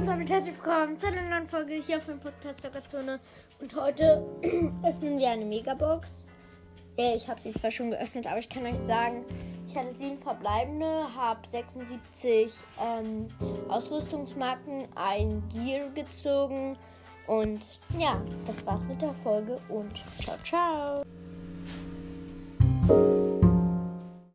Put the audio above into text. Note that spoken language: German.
und damit herzlich willkommen zu einer neuen Folge hier auf dem Podcast Zockerzone. Und heute öffnen wir eine Megabox. Ja, ich habe sie zwar schon geöffnet, aber ich kann euch sagen, ich hatte sieben verbleibende, habe 76 ähm, Ausrüstungsmarken, ein Gear gezogen. Und ja, das war's mit der Folge und ciao, ciao.